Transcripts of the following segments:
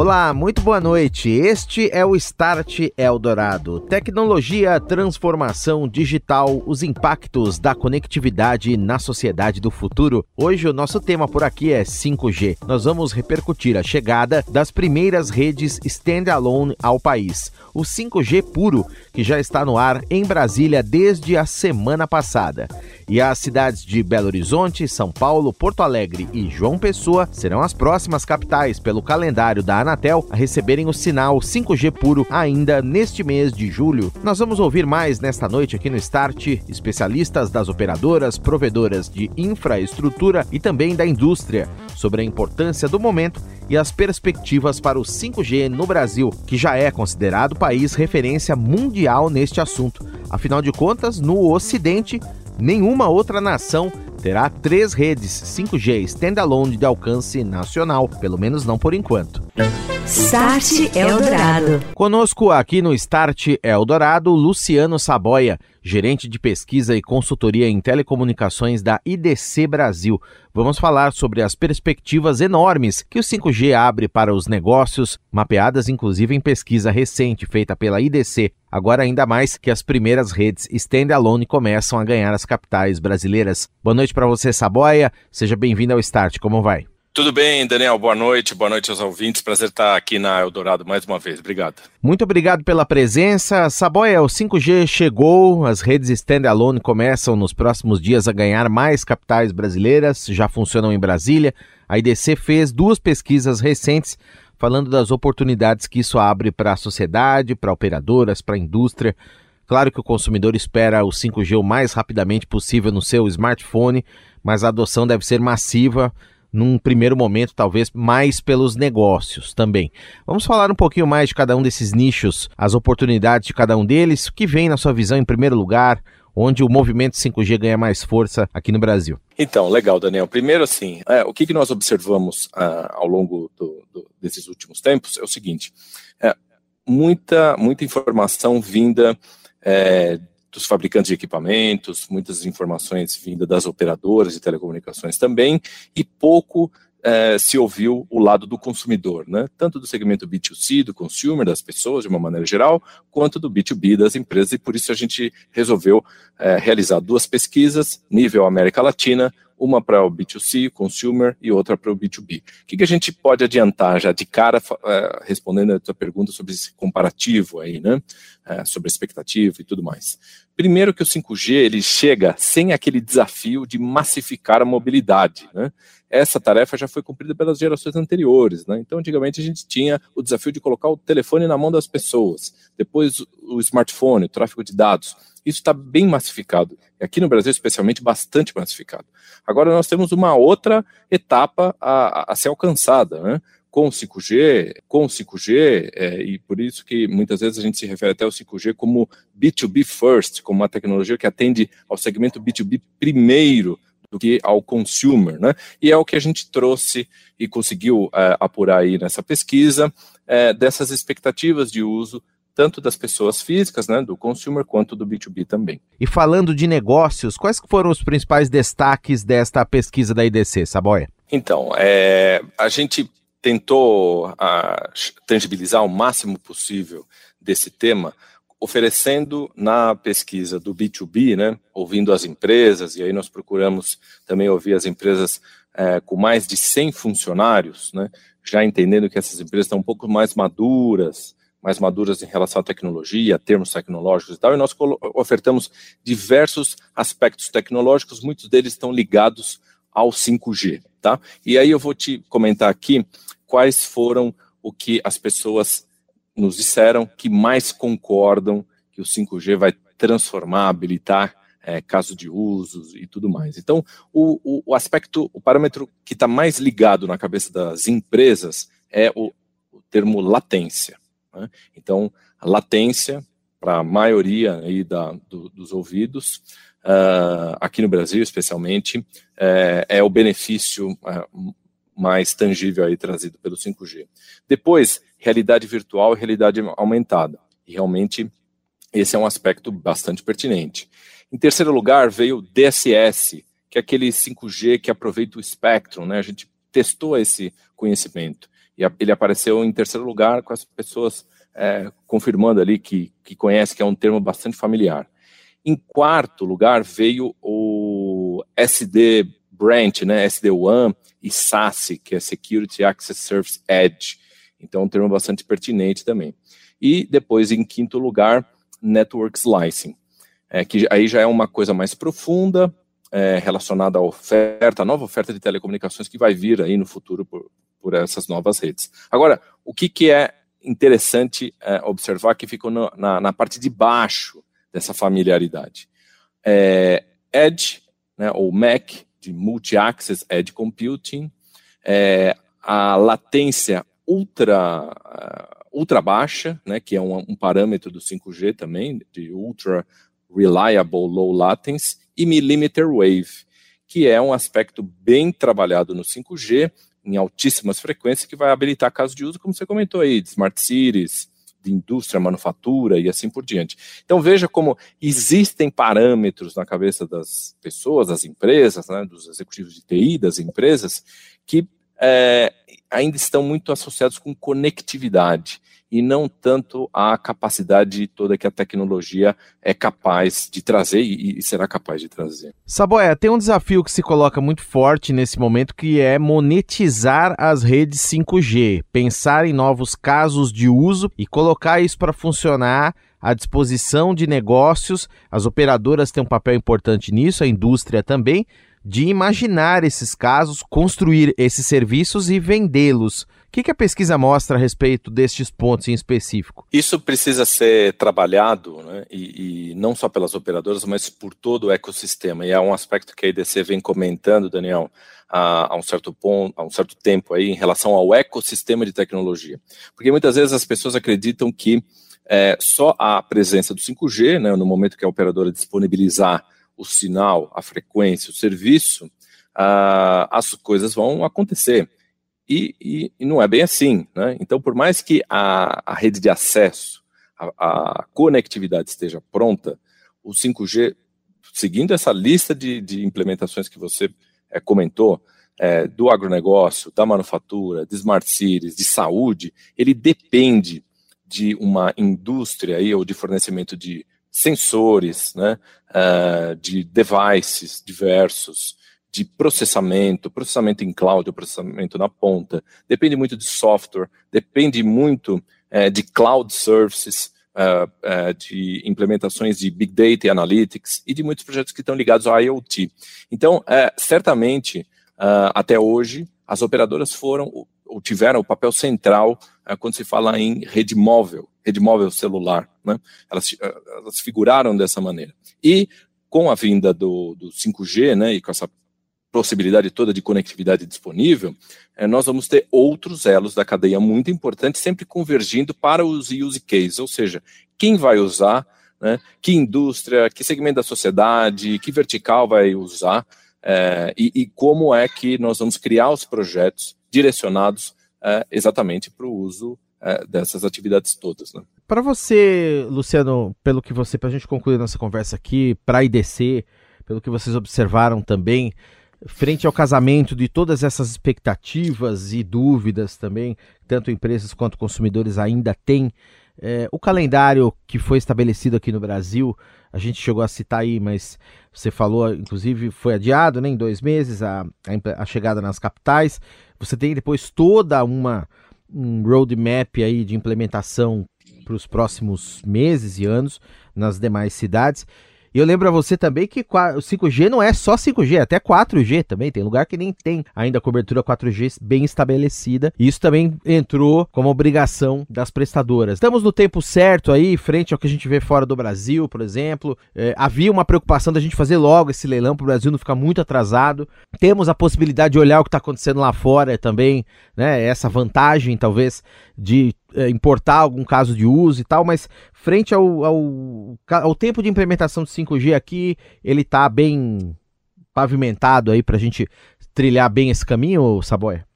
Olá, muito boa noite. Este é o Start Eldorado. Tecnologia, transformação digital, os impactos da conectividade na sociedade do futuro. Hoje o nosso tema por aqui é 5G. Nós vamos repercutir a chegada das primeiras redes standalone ao país. O 5G puro, que já está no ar em Brasília desde a semana passada. E as cidades de Belo Horizonte, São Paulo, Porto Alegre e João Pessoa serão as próximas capitais pelo calendário da Anatel a receberem o sinal 5G puro ainda neste mês de julho. Nós vamos ouvir mais nesta noite aqui no Start especialistas das operadoras, provedoras de infraestrutura e também da indústria sobre a importância do momento e as perspectivas para o 5G no Brasil, que já é considerado país referência mundial neste assunto. Afinal de contas, no Ocidente, nenhuma outra nação terá três redes 5G standalone de alcance nacional, pelo menos não por enquanto. Start Eldorado. Conosco aqui no Start Eldorado, Luciano Saboia, gerente de pesquisa e consultoria em telecomunicações da IDC Brasil. Vamos falar sobre as perspectivas enormes que o 5G abre para os negócios, mapeadas inclusive em pesquisa recente feita pela IDC. Agora ainda mais que as primeiras redes standalone começam a ganhar as capitais brasileiras. Boa noite para você, Saboia. Seja bem-vindo ao Start. Como vai? Tudo bem, Daniel? Boa noite, boa noite aos ouvintes. Prazer estar aqui na Eldorado mais uma vez. Obrigado. Muito obrigado pela presença. Saboia, o 5G chegou, as redes standalone começam nos próximos dias a ganhar mais capitais brasileiras, já funcionam em Brasília. A IDC fez duas pesquisas recentes falando das oportunidades que isso abre para a sociedade, para operadoras, para a indústria. Claro que o consumidor espera o 5G o mais rapidamente possível no seu smartphone, mas a adoção deve ser massiva num primeiro momento, talvez mais pelos negócios também. Vamos falar um pouquinho mais de cada um desses nichos, as oportunidades de cada um deles, o que vem na sua visão em primeiro lugar, onde o movimento 5G ganha mais força aqui no Brasil. Então, legal, Daniel. Primeiro, assim, é, o que, que nós observamos ah, ao longo do, do, desses últimos tempos é o seguinte: é, muita, muita informação vinda é, dos fabricantes de equipamentos, muitas informações vindas das operadoras de telecomunicações também, e pouco é, se ouviu o lado do consumidor, né? tanto do segmento B2C, do consumer, das pessoas de uma maneira geral, quanto do B2B das empresas, e por isso a gente resolveu é, realizar duas pesquisas, nível América Latina, uma para o B2C, consumer, e outra para o B2B. O que, que, a gente pode adiantar já de cara, é, respondendo a tua pergunta sobre esse comparativo aí, né? É, sobre a expectativa e tudo mais. Primeiro que o 5G ele chega sem aquele desafio de massificar a mobilidade, né? Essa tarefa já foi cumprida pelas gerações anteriores, né? Então, antigamente a gente tinha o desafio de colocar o telefone na mão das pessoas, depois o smartphone, o tráfego de dados. Isso está bem massificado. Aqui no Brasil, especialmente, bastante massificado. Agora nós temos uma outra etapa a, a ser alcançada, né? com 5G, com 5G, é, e por isso que muitas vezes a gente se refere até ao 5G como B2B first, como uma tecnologia que atende ao segmento B2B primeiro do que ao consumer, né? E é o que a gente trouxe e conseguiu é, apurar aí nessa pesquisa é, dessas expectativas de uso tanto das pessoas físicas, né, do consumer, quanto do B2B também. E falando de negócios, quais foram os principais destaques desta pesquisa da IDC, Saboia? Então, é, a gente tentou a, tangibilizar o máximo possível desse tema, oferecendo na pesquisa do B2B, né, ouvindo as empresas, e aí nós procuramos também ouvir as empresas é, com mais de 100 funcionários, né, já entendendo que essas empresas estão um pouco mais maduras, mais maduras em relação à tecnologia, termos tecnológicos e tal, e nós ofertamos diversos aspectos tecnológicos, muitos deles estão ligados ao 5G, tá? E aí eu vou te comentar aqui quais foram o que as pessoas nos disseram que mais concordam que o 5G vai transformar, habilitar é, caso de usos e tudo mais. Então, o, o, o aspecto, o parâmetro que está mais ligado na cabeça das empresas é o, o termo latência. Né? Então, a latência, para a maioria aí da, do, dos ouvidos, uh, aqui no Brasil especialmente, é, é o benefício uh, mais tangível aí trazido pelo 5G. Depois, realidade virtual e realidade aumentada. E realmente esse é um aspecto bastante pertinente. Em terceiro lugar, veio o DSS, que é aquele 5G que aproveita o espectro, né? A gente testou esse conhecimento. E ele apareceu em terceiro lugar com as pessoas é, confirmando ali que, que conhece, que é um termo bastante familiar. Em quarto lugar veio o SD Branch, né, SD-WAN e SASE, que é Security Access Service Edge. Então, um termo bastante pertinente também. E depois, em quinto lugar, Network Slicing, é, que aí já é uma coisa mais profunda, é, relacionada à oferta, à nova oferta de telecomunicações que vai vir aí no futuro por, por essas novas redes. Agora, o que, que é interessante é, observar que ficou no, na, na, parte de baixo dessa familiaridade? É, Edge, né, ou MAC, de Multi-Access Edge Computing, é, a latência ultra, uh, ultra baixa, né, que é um, um parâmetro do 5G também, de Ultra Reliable Low Latency, e Millimeter Wave, que é um aspecto bem trabalhado no 5G, em altíssimas frequências, que vai habilitar casos de uso, como você comentou aí, de smart cities, de indústria, manufatura e assim por diante. Então veja como existem parâmetros na cabeça das pessoas, das empresas, né, dos executivos de TI, das empresas, que é, ainda estão muito associados com conectividade e não tanto a capacidade toda que a tecnologia é capaz de trazer e, e será capaz de trazer. Saboia, tem um desafio que se coloca muito forte nesse momento que é monetizar as redes 5G, pensar em novos casos de uso e colocar isso para funcionar à disposição de negócios. As operadoras têm um papel importante nisso, a indústria também, de imaginar esses casos, construir esses serviços e vendê-los. O que, que, a pesquisa mostra a respeito destes pontos em específico? Isso precisa ser trabalhado, né, e, e, não só pelas operadoras, mas por todo o ecossistema. E é um aspecto que a IDC vem comentando, Daniel, há, um certo ponto, há um certo tempo aí, em relação ao ecossistema de tecnologia. Porque muitas vezes as pessoas acreditam que é, só a presença do 5G, né, no momento que a operadora disponibilizar o sinal, a frequência, o serviço, uh, as coisas vão acontecer. E, e, e, não é bem assim. Né? Então, por mais que a, a rede de acesso, a, a, conectividade esteja pronta, o 5G, seguindo essa lista de, de implementações que você é, comentou, é, do agronegócio, da manufatura, de smart cities, de saúde, ele depende de uma indústria aí, ou de fornecimento de sensores, né, uh, de devices diversos, de processamento, processamento em cloud, processamento na ponta, depende muito de software, depende muito uh, de cloud services, uh, de implementações de Big Data e Analytics e de muitos projetos que estão ligados ao IoT. Então, certamente, até hoje, as operadoras foram ou tiveram o papel central quando se fala em rede móvel, rede móvel celular. Né? Elas, elas figuraram dessa maneira. E com a vinda do, do 5G, né, e com essa possibilidade toda de conectividade disponível, é, nós vamos ter outros elos da cadeia muito importantes, sempre convergindo para os use cases, ou seja, quem vai usar, né, que indústria, que segmento da sociedade, que vertical vai usar, é, e, e, como é que nós vamos criar os projetos direcionados é, exatamente para o uso é, dessas atividades todas. Né? Para você, Luciano, pelo que você, para a gente concluir nossa conversa aqui, para a IDC, pelo que vocês observaram também, frente ao casamento de todas essas expectativas e dúvidas também, tanto empresas quanto consumidores ainda têm, é, o calendário que foi estabelecido aqui no Brasil, a gente chegou a citar aí, mas você falou, inclusive, foi adiado né, em dois meses a, a, a chegada nas capitais. Você tem depois toda uma um roadmap aí de implementação para os próximos meses e anos nas demais cidades. E eu lembro a você também que o 5G não é só 5G, é até 4G também. Tem lugar que nem tem ainda cobertura 4G bem estabelecida. E isso também entrou como obrigação das prestadoras. Estamos no tempo certo aí, frente ao que a gente vê fora do Brasil, por exemplo. É, havia uma preocupação da gente fazer logo esse leilão para o Brasil não ficar muito atrasado. Temos a possibilidade de olhar o que está acontecendo lá fora também, né? Essa vantagem, talvez, de importar algum caso de uso e tal, mas frente ao, ao, ao tempo de implementação de 5G aqui, ele está bem pavimentado aí para a gente trilhar bem esse caminho, Saboia?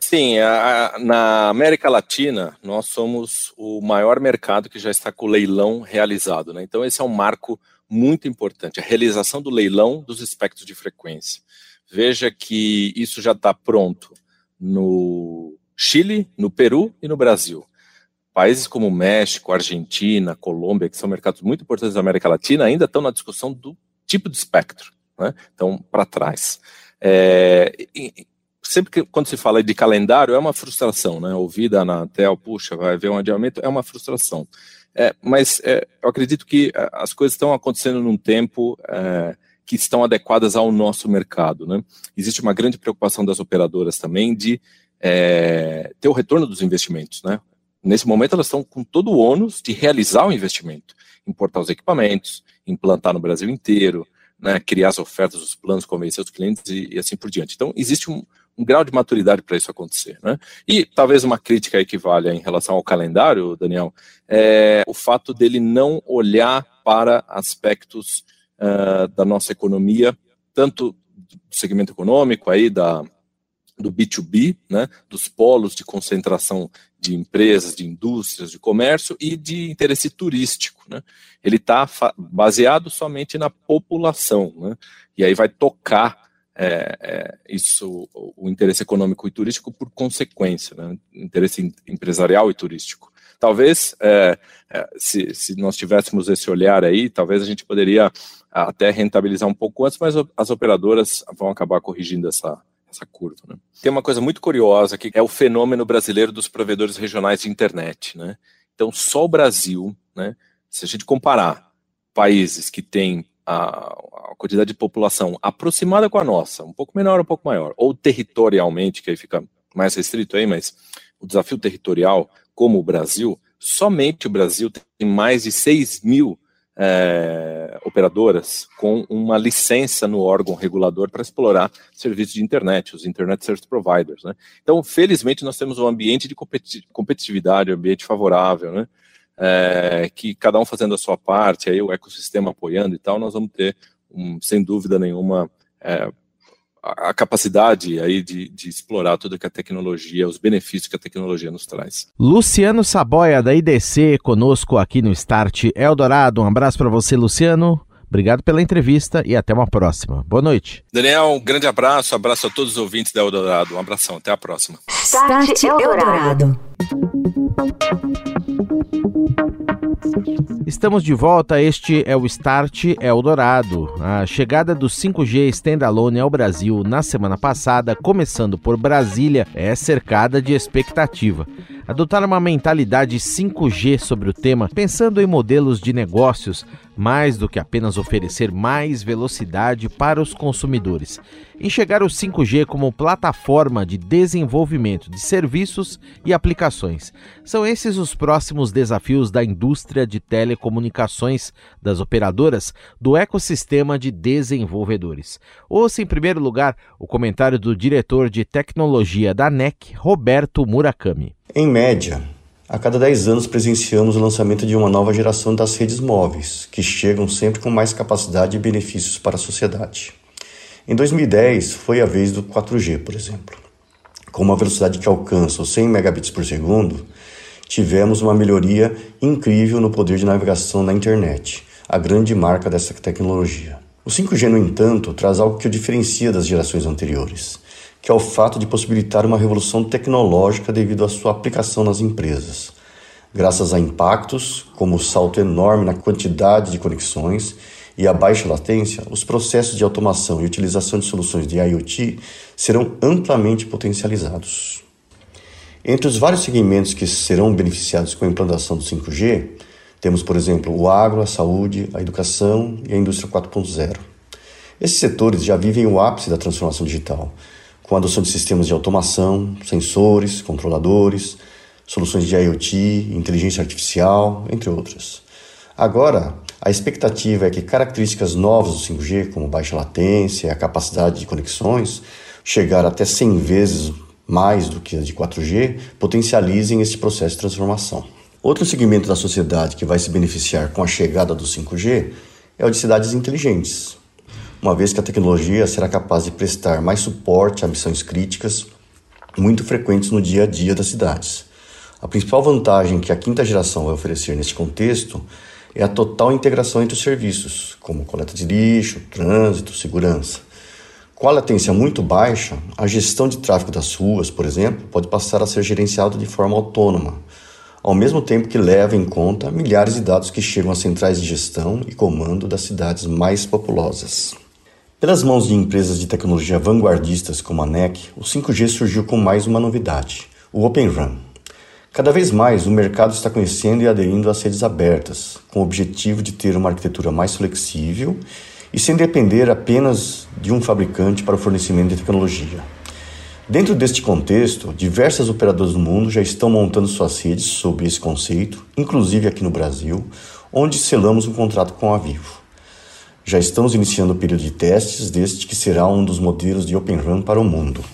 Sim, a, a, na América Latina, nós somos o maior mercado que já está com o leilão realizado. Né? Então, esse é um marco muito importante, a realização do leilão dos espectros de frequência. Veja que isso já está pronto no Chile, no Peru e no Brasil. Países como México, Argentina, Colômbia, que são mercados muito importantes da América Latina, ainda estão na discussão do tipo de espectro, né? Então, para trás. É, sempre que quando se fala de calendário é uma frustração, né? Ouvir da Anatel, puxa, vai haver um adiamento, é uma frustração. É, mas é, eu acredito que é, as coisas estão acontecendo num tempo é, que estão adequadas ao nosso mercado. Né? Existe uma grande preocupação das operadoras também de é, ter o retorno dos investimentos. Né? Nesse momento, elas estão com todo o ônus de realizar o investimento, importar os equipamentos, implantar no Brasil inteiro, né, criar as ofertas, os planos, convencer os clientes e, e assim por diante. Então, existe um, um grau de maturidade para isso acontecer. Né? E talvez uma crítica que valha em relação ao calendário, Daniel, é o fato dele não olhar para aspectos uh, da nossa economia, tanto do segmento econômico aí, da, do B2B, né, dos polos de concentração de empresas, de indústrias, de comércio e de interesse turístico. Né? Ele está baseado somente na população, né? e aí vai tocar é, é, isso, o interesse econômico e turístico por consequência, né? interesse empresarial e turístico. Talvez, é, é, se, se nós tivéssemos esse olhar aí, talvez a gente poderia até rentabilizar um pouco antes, mas as operadoras vão acabar corrigindo essa, essa curva. Né? Tem uma coisa muito curiosa que é o fenômeno brasileiro dos provedores regionais de internet. Né? Então, só o Brasil, né, se a gente comparar países que têm a, a, quantidade de população aproximada com a nossa, um pouco menor, um pouco maior, ou territorialmente, que aí fica mais restrito aí, mas o desafio territorial, como o Brasil, somente o Brasil tem mais de 6 mil é, operadoras com uma licença no órgão regulador para explorar serviços de internet, os Internet Service Providers. Né? Então, felizmente, nós temos um ambiente de competitividade, um ambiente favorável, né? É, que cada um fazendo a sua parte, aí o ecossistema apoiando e tal, nós vamos ter, um, sem dúvida nenhuma, é, a, capacidade aí de, de, explorar tudo que a tecnologia, os benefícios que a tecnologia nos traz. Luciano Saboia, da IDC, conosco aqui no Start Eldorado. Um abraço para você, Luciano. Obrigado pela entrevista e até uma próxima. Boa noite. Daniel, um grande abraço, abraço a todos os ouvintes da Eldorado. Um abração, até a próxima. Start Eldorado. Estamos de volta, este é o Start Eldorado. A chegada do 5G Standalone ao Brasil na semana passada, começando por Brasília, é cercada de expectativa. Adotar uma mentalidade 5G sobre o tema, pensando em modelos de negócios, mais do que apenas oferecer mais velocidade para os consumidores. Enxergar o 5G como plataforma de desenvolvimento de serviços e aplicações. São esses os próximos desafios da indústria de telecomunicações, das operadoras, do ecossistema de desenvolvedores. Ouça, em primeiro lugar, o comentário do diretor de tecnologia da NEC, Roberto Murakami. Em média, a cada 10 anos presenciamos o lançamento de uma nova geração das redes móveis, que chegam sempre com mais capacidade e benefícios para a sociedade. Em 2010 foi a vez do 4G, por exemplo. Com uma velocidade que alcança os 100 megabits por segundo, tivemos uma melhoria incrível no poder de navegação na internet, a grande marca dessa tecnologia. O 5G, no entanto, traz algo que o diferencia das gerações anteriores que é o fato de possibilitar uma revolução tecnológica devido à sua aplicação nas empresas. Graças a impactos, como o salto enorme na quantidade de conexões e a baixa latência, os processos de automação e utilização de soluções de IoT serão amplamente potencializados. Entre os vários segmentos que serão beneficiados com a implantação do 5G, temos, por exemplo, o agro, a saúde, a educação e a indústria 4.0. Esses setores já vivem o ápice da transformação digital, com a adoção de sistemas de automação, sensores, controladores, soluções de IoT, inteligência artificial, entre outras. Agora, a expectativa é que características novas do 5G, como baixa latência e a capacidade de conexões, chegar até 100 vezes mais do que as de 4G, potencializem este processo de transformação. Outro segmento da sociedade que vai se beneficiar com a chegada do 5G é o de cidades inteligentes, uma vez que a tecnologia será capaz de prestar mais suporte a missões críticas muito frequentes no dia a dia das cidades. A principal vantagem que a quinta geração vai oferecer neste contexto é a total integração entre os serviços, como coleta de lixo, trânsito, segurança. Com a latência muito baixa, a gestão de tráfego das ruas, por exemplo, pode passar a ser gerenciada de forma autônoma, ao mesmo tempo que leva em conta milhares de dados que chegam às centrais de gestão e comando das cidades mais populosas. Pelas mãos de empresas de tecnologia vanguardistas como a NEC, o 5G surgiu com mais uma novidade, o Open RAN. Cada vez mais o mercado está conhecendo e aderindo às redes abertas, com o objetivo de ter uma arquitetura mais flexível e sem depender apenas de um fabricante para o fornecimento de tecnologia. Dentro deste contexto, diversas operadoras do mundo já estão montando suas redes sob esse conceito, inclusive aqui no Brasil, onde selamos um contrato com a Vivo. Já estamos iniciando o período de testes deste que será um dos modelos de Open RAN para o mundo.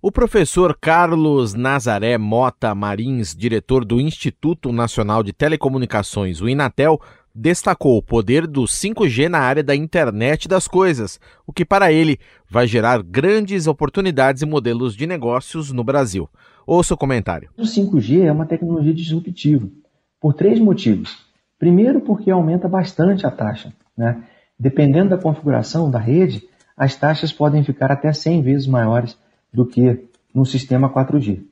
O professor Carlos Nazaré Mota Marins, diretor do Instituto Nacional de Telecomunicações, o Inatel, destacou o poder do 5G na área da internet das coisas, o que para ele vai gerar grandes oportunidades e modelos de negócios no Brasil. Ouça o comentário. O 5G é uma tecnologia disruptiva por três motivos. Primeiro, porque aumenta bastante a taxa. Né? Dependendo da configuração da rede, as taxas podem ficar até 100 vezes maiores do que no sistema 4G.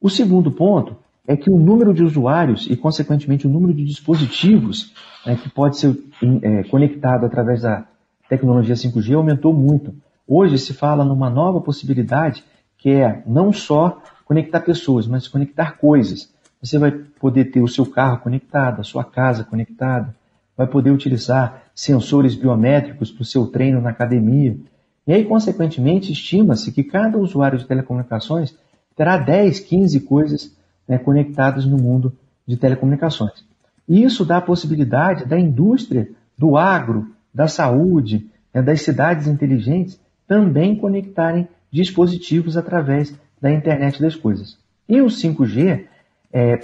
O segundo ponto é que o número de usuários e, consequentemente, o número de dispositivos né, que pode ser é, conectado através da tecnologia 5G aumentou muito. Hoje se fala numa nova possibilidade que é não só conectar pessoas, mas conectar coisas. Você vai poder ter o seu carro conectado, a sua casa conectada, vai poder utilizar sensores biométricos para o seu treino na academia, e aí, consequentemente, estima-se que cada usuário de telecomunicações terá 10, 15 coisas né, conectadas no mundo de telecomunicações. E isso dá a possibilidade da indústria, do agro, da saúde, né, das cidades inteligentes também conectarem dispositivos através da internet das coisas. E o 5G é,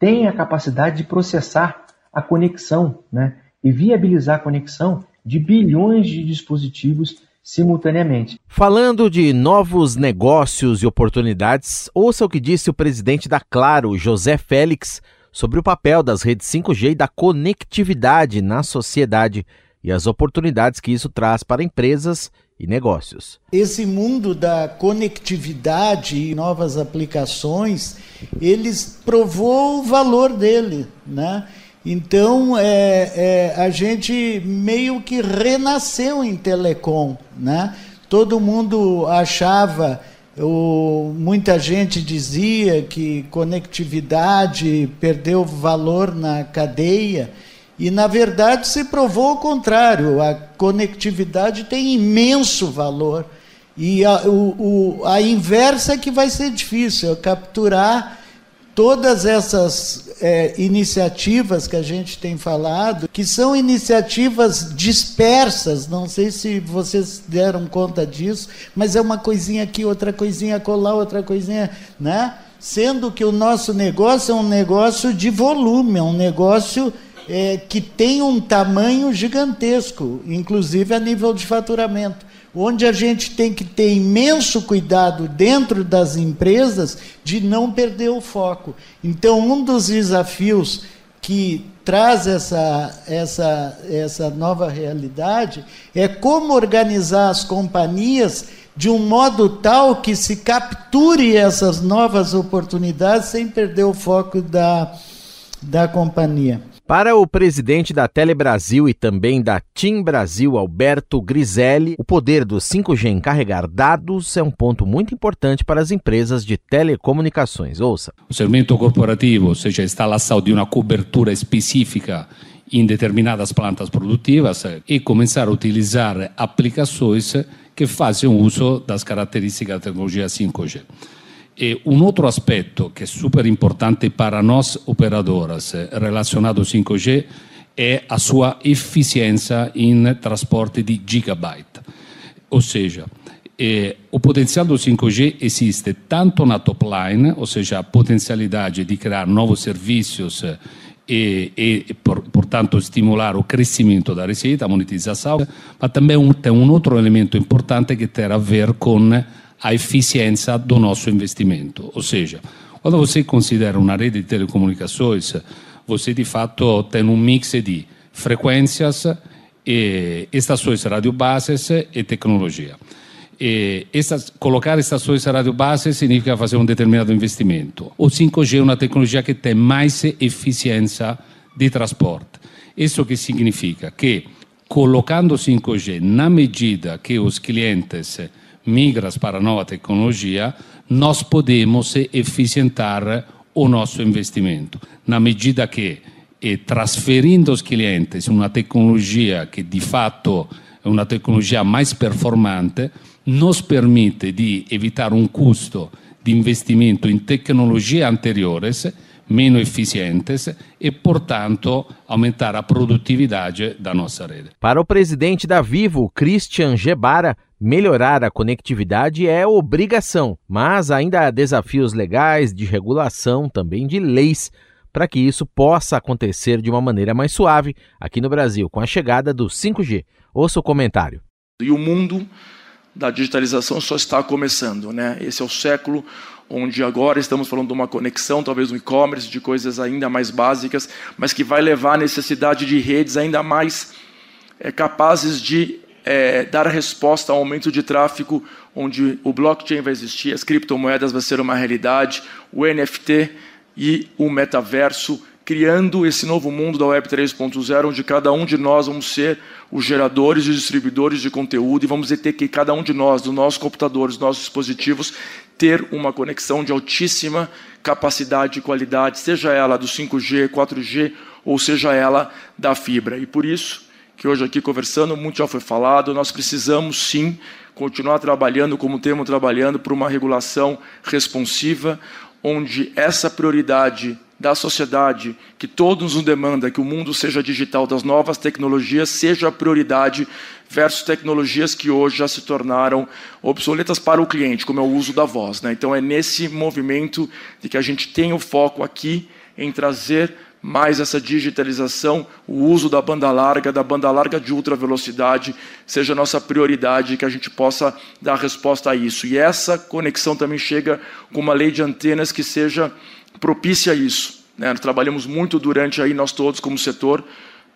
tem a capacidade de processar a conexão né, e viabilizar a conexão de bilhões de dispositivos simultaneamente. Falando de novos negócios e oportunidades, ouça o que disse o presidente da Claro, José Félix, sobre o papel das redes 5G e da conectividade na sociedade e as oportunidades que isso traz para empresas e negócios. Esse mundo da conectividade e novas aplicações, eles provou o valor dele, né? Então, é, é, a gente meio que renasceu em telecom. Né? Todo mundo achava, o, muita gente dizia que conectividade perdeu valor na cadeia, e na verdade se provou o contrário: a conectividade tem imenso valor. E a, o, o, a inversa é que vai ser difícil, é capturar todas essas é, iniciativas que a gente tem falado, que são iniciativas dispersas, não sei se vocês deram conta disso, mas é uma coisinha aqui, outra coisinha colar, outra coisinha, né? Sendo que o nosso negócio é um negócio de volume, é um negócio é, que tem um tamanho gigantesco, inclusive a nível de faturamento onde a gente tem que ter imenso cuidado dentro das empresas de não perder o foco. Então, um dos desafios que traz essa, essa, essa nova realidade é como organizar as companhias de um modo tal que se capture essas novas oportunidades sem perder o foco da, da companhia. Para o presidente da Telebrasil e também da TIM Brasil, Alberto Griselli, o poder do 5G em carregar dados é um ponto muito importante para as empresas de telecomunicações. Ouça. O segmento corporativo, ou seja, a instalação de uma cobertura específica em determinadas plantas produtivas e começar a utilizar aplicações que fazem uso das características da tecnologia 5G. E un altro aspetto che è super importante para nós operadoras relacionado ao 5G é a sua eficiência em transporte de gigabyte. Ou seja, E o potencial do 5G existe tanto na top line, ou seja, a potencialidade de criar novos serviços e, e por, portanto, estimular o crescimento da receita, a monetização, mas também um, tem um outro elemento importante que tem a ver com a eficiência do nosso investimento. Ou seja, quando você considera uma rede de telecomunicações, você de fato tem um mix de frequências, e estações radiobases e tecnologia. E colocar estações radiobases significa fazer um determinado investimento. O 5G é uma tecnologia que tem mais eficiência de transporte. Isso que significa que, colocando 5G na medida que os clientes migram para a nova tecnologia, nós podemos eficientar o nosso investimento, na medida que trasferindo os clientes uma tecnologia que de fato é uma tecnologia mais performante, nos permite de evitar um custo de investimento em tecnologias anteriores, menos eficientes e, portanto, aumentar a produtividade da nossa rede. Para o presidente da Vivo, Christian Gebara, melhorar a conectividade é obrigação, mas ainda há desafios legais, de regulação, também de leis para que isso possa acontecer de uma maneira mais suave aqui no Brasil, com a chegada do 5G. Ouça o comentário. E o mundo da digitalização só está começando, né? Esse é o século onde agora estamos falando de uma conexão, talvez no e-commerce, de coisas ainda mais básicas, mas que vai levar à necessidade de redes ainda mais é, capazes de é, dar resposta ao aumento de tráfego, onde o blockchain vai existir, as criptomoedas vão ser uma realidade, o NFT e o metaverso, criando esse novo mundo da Web 3.0, onde cada um de nós vamos ser os geradores e distribuidores de conteúdo e vamos ter que cada um de nós, dos nossos computadores, dos nossos dispositivos, ter uma conexão de altíssima capacidade e qualidade, seja ela do 5G, 4G ou seja ela da fibra. E por isso que hoje aqui conversando, muito já foi falado, nós precisamos sim continuar trabalhando como temos trabalhando por uma regulação responsiva, onde essa prioridade da sociedade, que todos nos demanda que o mundo seja digital, das novas tecnologias, seja a prioridade versus tecnologias que hoje já se tornaram obsoletas para o cliente, como é o uso da voz. Né? Então é nesse movimento de que a gente tem o foco aqui em trazer mais essa digitalização, o uso da banda larga, da banda larga de ultra velocidade, seja nossa prioridade, que a gente possa dar resposta a isso. E essa conexão também chega com uma lei de antenas que seja propícia a isso. Né? Nós trabalhamos muito durante aí, nós todos como setor,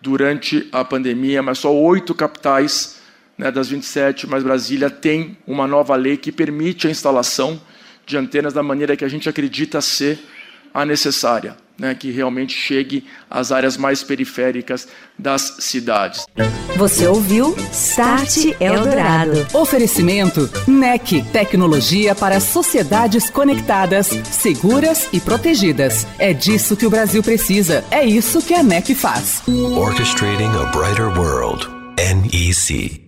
durante a pandemia, mas só oito capitais né, das 27, mais Brasília, tem uma nova lei que permite a instalação de antenas da maneira que a gente acredita ser a necessária né, que realmente chegue às áreas mais periféricas das cidades. Você ouviu Start Eldorado. Oferecimento NEC, tecnologia para sociedades conectadas, seguras e protegidas. É disso que o Brasil precisa. É isso que a NEC faz. Orchestrating a brighter world. NEC.